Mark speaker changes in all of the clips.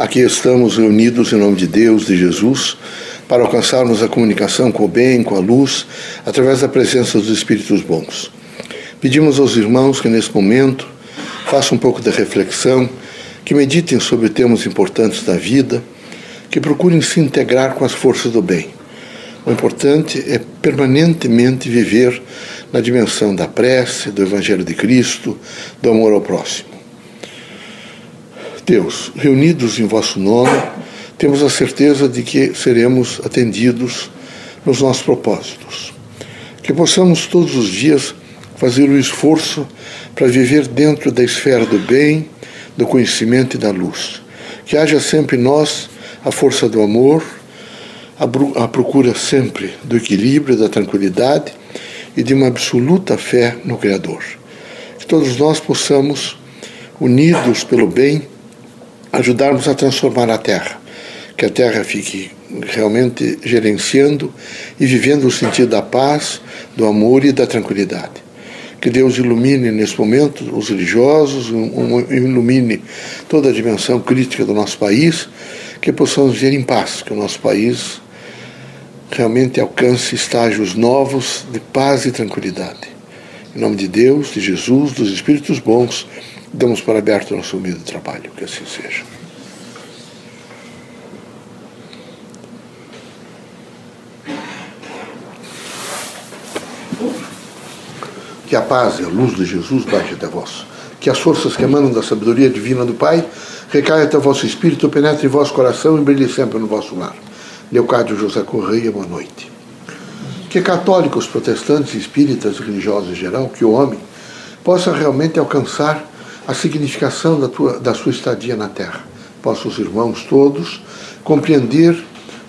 Speaker 1: Aqui estamos reunidos em nome de Deus, de Jesus, para alcançarmos a comunicação com o bem, com a luz, através da presença dos Espíritos bons. Pedimos aos irmãos que nesse momento façam um pouco de reflexão, que meditem sobre temas importantes da vida, que procurem se integrar com as forças do bem. O importante é permanentemente viver na dimensão da prece, do Evangelho de Cristo, do amor ao próximo. Deus, reunidos em vosso nome, temos a certeza de que seremos atendidos nos nossos propósitos. Que possamos todos os dias fazer o esforço para viver dentro da esfera do bem, do conhecimento e da luz. Que haja sempre em nós a força do amor, a procura sempre do equilíbrio, da tranquilidade e de uma absoluta fé no Criador. Que todos nós possamos, unidos pelo bem, ajudarmos a transformar a Terra, que a Terra fique realmente gerenciando e vivendo o sentido da paz, do amor e da tranquilidade. Que Deus ilumine nesse momento os religiosos, ilumine toda a dimensão crítica do nosso país, que possamos viver em paz, que o nosso país realmente alcance estágios novos de paz e tranquilidade. Em nome de Deus, de Jesus, dos Espíritos bons, Damos para aberto nosso humilde trabalho, que assim seja. Que a paz e a luz de Jesus baixe até vós. Que as forças que emanam da sabedoria divina do Pai recaiam até vosso espírito, penetre em vosso coração e brilhe sempre no vosso lar. Leocádio José Correia, boa noite. Que católicos, protestantes, espíritas, religiosos em geral, que o homem possa realmente alcançar a significação da, tua, da sua estadia na Terra. Posso os irmãos todos compreender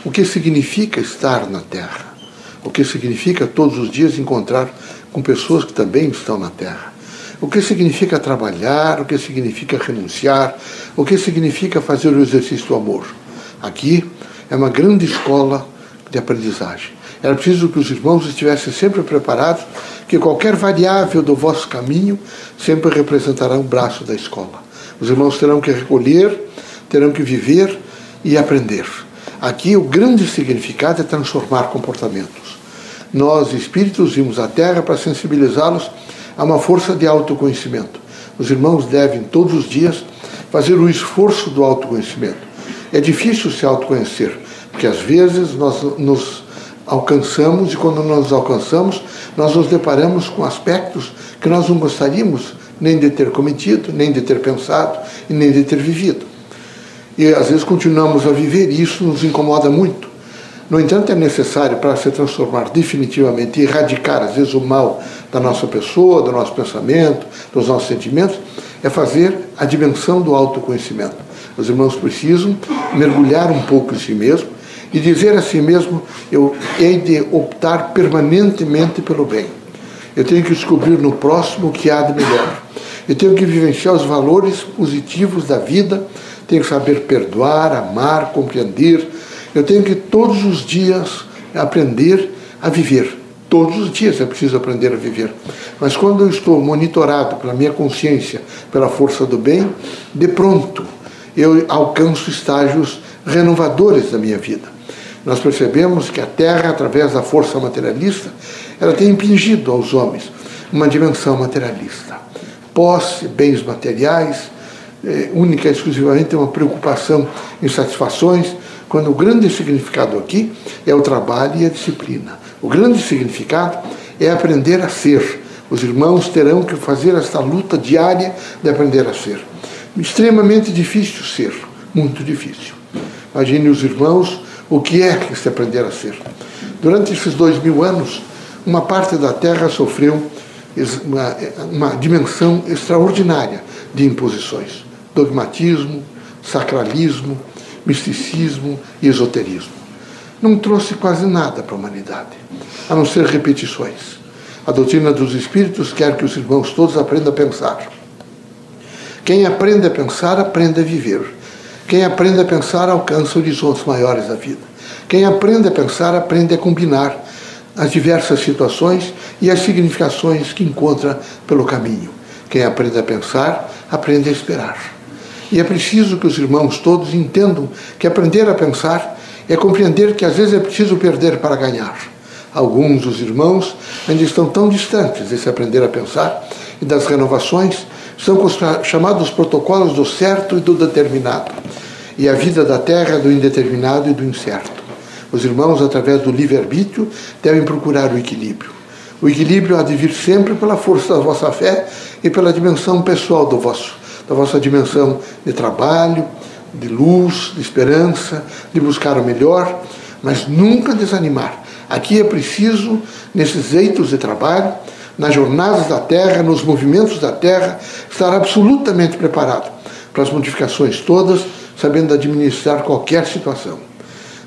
Speaker 1: o que significa estar na Terra, o que significa todos os dias encontrar com pessoas que também estão na Terra, o que significa trabalhar, o que significa renunciar, o que significa fazer o exercício do amor. Aqui é uma grande escola de aprendizagem. Era preciso que os irmãos estivessem sempre preparados que qualquer variável do vosso caminho sempre representará um braço da escola. Os irmãos terão que recolher, terão que viver e aprender. Aqui o grande significado é transformar comportamentos. Nós, espíritos, vimos a Terra para sensibilizá-los a uma força de autoconhecimento. Os irmãos devem, todos os dias, fazer o esforço do autoconhecimento. É difícil se autoconhecer, porque às vezes nós nos alcançamos e quando nós alcançamos, nós nos deparamos com aspectos que nós não gostaríamos nem de ter cometido, nem de ter pensado e nem de ter vivido. E às vezes continuamos a viver e isso nos incomoda muito. No entanto, é necessário para se transformar definitivamente e erradicar, às vezes, o mal da nossa pessoa, do nosso pensamento, dos nossos sentimentos, é fazer a dimensão do autoconhecimento. Os irmãos precisam mergulhar um pouco em si mesmo e dizer a si mesmo: eu hei de optar permanentemente pelo bem. Eu tenho que descobrir no próximo o que há de melhor. Eu tenho que vivenciar os valores positivos da vida, tenho que saber perdoar, amar, compreender. Eu tenho que todos os dias aprender a viver. Todos os dias é preciso aprender a viver. Mas quando eu estou monitorado pela minha consciência, pela força do bem, de pronto eu alcanço estágios renovadores da minha vida nós percebemos que a Terra, através da força materialista, ela tem impingido aos homens uma dimensão materialista. Posse, bens materiais, é, única e exclusivamente uma preocupação em satisfações, quando o grande significado aqui é o trabalho e a disciplina. O grande significado é aprender a ser. Os irmãos terão que fazer esta luta diária de aprender a ser. Extremamente difícil ser, muito difícil. Imagine os irmãos o que é que se aprender a ser. Durante esses dois mil anos, uma parte da Terra sofreu uma, uma dimensão extraordinária de imposições: dogmatismo, sacralismo, misticismo e esoterismo. Não trouxe quase nada para a humanidade, a não ser repetições. A doutrina dos Espíritos quer que os irmãos todos aprendam a pensar. Quem aprende a pensar, aprende a viver. Quem aprende a pensar alcança horizontes maiores da vida. Quem aprende a pensar aprende a combinar as diversas situações e as significações que encontra pelo caminho. Quem aprende a pensar aprende a esperar. E é preciso que os irmãos todos entendam que aprender a pensar é compreender que às vezes é preciso perder para ganhar. Alguns dos irmãos ainda estão tão distantes desse aprender a pensar e das renovações, são os chamados protocolos do certo e do determinado. E a vida da terra é do indeterminado e do incerto. Os irmãos, através do livre-arbítrio, devem procurar o equilíbrio. O equilíbrio há de vir sempre pela força da vossa fé e pela dimensão pessoal do vosso, da vossa dimensão de trabalho, de luz, de esperança, de buscar o melhor, mas nunca desanimar. Aqui é preciso, nesses eitos de trabalho, nas jornadas da terra, nos movimentos da terra, estar absolutamente preparado para as modificações todas, sabendo administrar qualquer situação.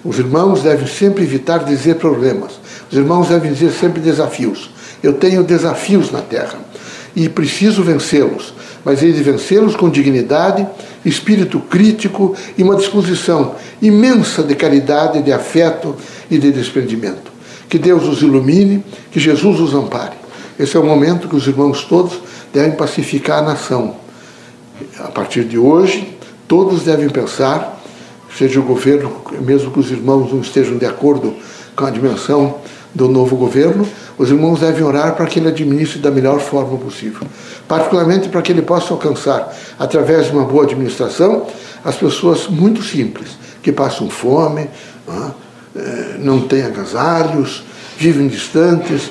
Speaker 1: Os irmãos devem sempre evitar dizer problemas. Os irmãos devem dizer sempre desafios. Eu tenho desafios na terra e preciso vencê-los, mas hei de vencê-los com dignidade, espírito crítico e uma disposição imensa de caridade, de afeto e de desprendimento. Que Deus os ilumine, que Jesus os ampare. Esse é o momento que os irmãos todos devem pacificar a nação. A partir de hoje, todos devem pensar, seja o governo, mesmo que os irmãos não estejam de acordo com a dimensão do novo governo, os irmãos devem orar para que ele administre da melhor forma possível. Particularmente para que ele possa alcançar, através de uma boa administração, as pessoas muito simples, que passam fome, não têm agasalhos, vivem distantes,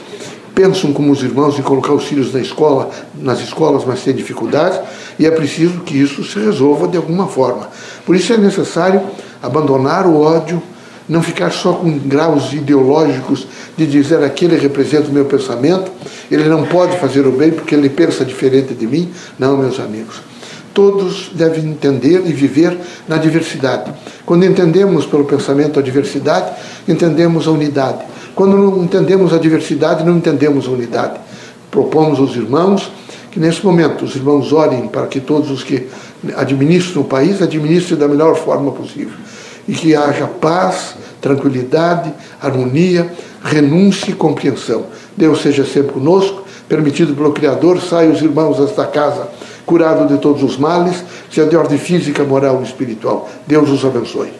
Speaker 1: pensam como os irmãos em colocar os filhos na escola, nas escolas, mas têm dificuldades, e é preciso que isso se resolva de alguma forma. Por isso é necessário abandonar o ódio, não ficar só com graus ideológicos de dizer aquele representa o meu pensamento, ele não pode fazer o bem porque ele pensa diferente de mim. Não, meus amigos. Todos devem entender e viver na diversidade. Quando entendemos pelo pensamento a diversidade, entendemos a unidade. Quando não entendemos a diversidade, não entendemos a unidade. Propomos aos irmãos que nesse momento os irmãos orem para que todos os que administram o país administrem da melhor forma possível. E que haja paz, tranquilidade, harmonia, renúncia e compreensão. Deus seja sempre conosco, permitido pelo Criador, saiam os irmãos desta casa curados de todos os males, seja de ordem física, moral e espiritual. Deus os abençoe.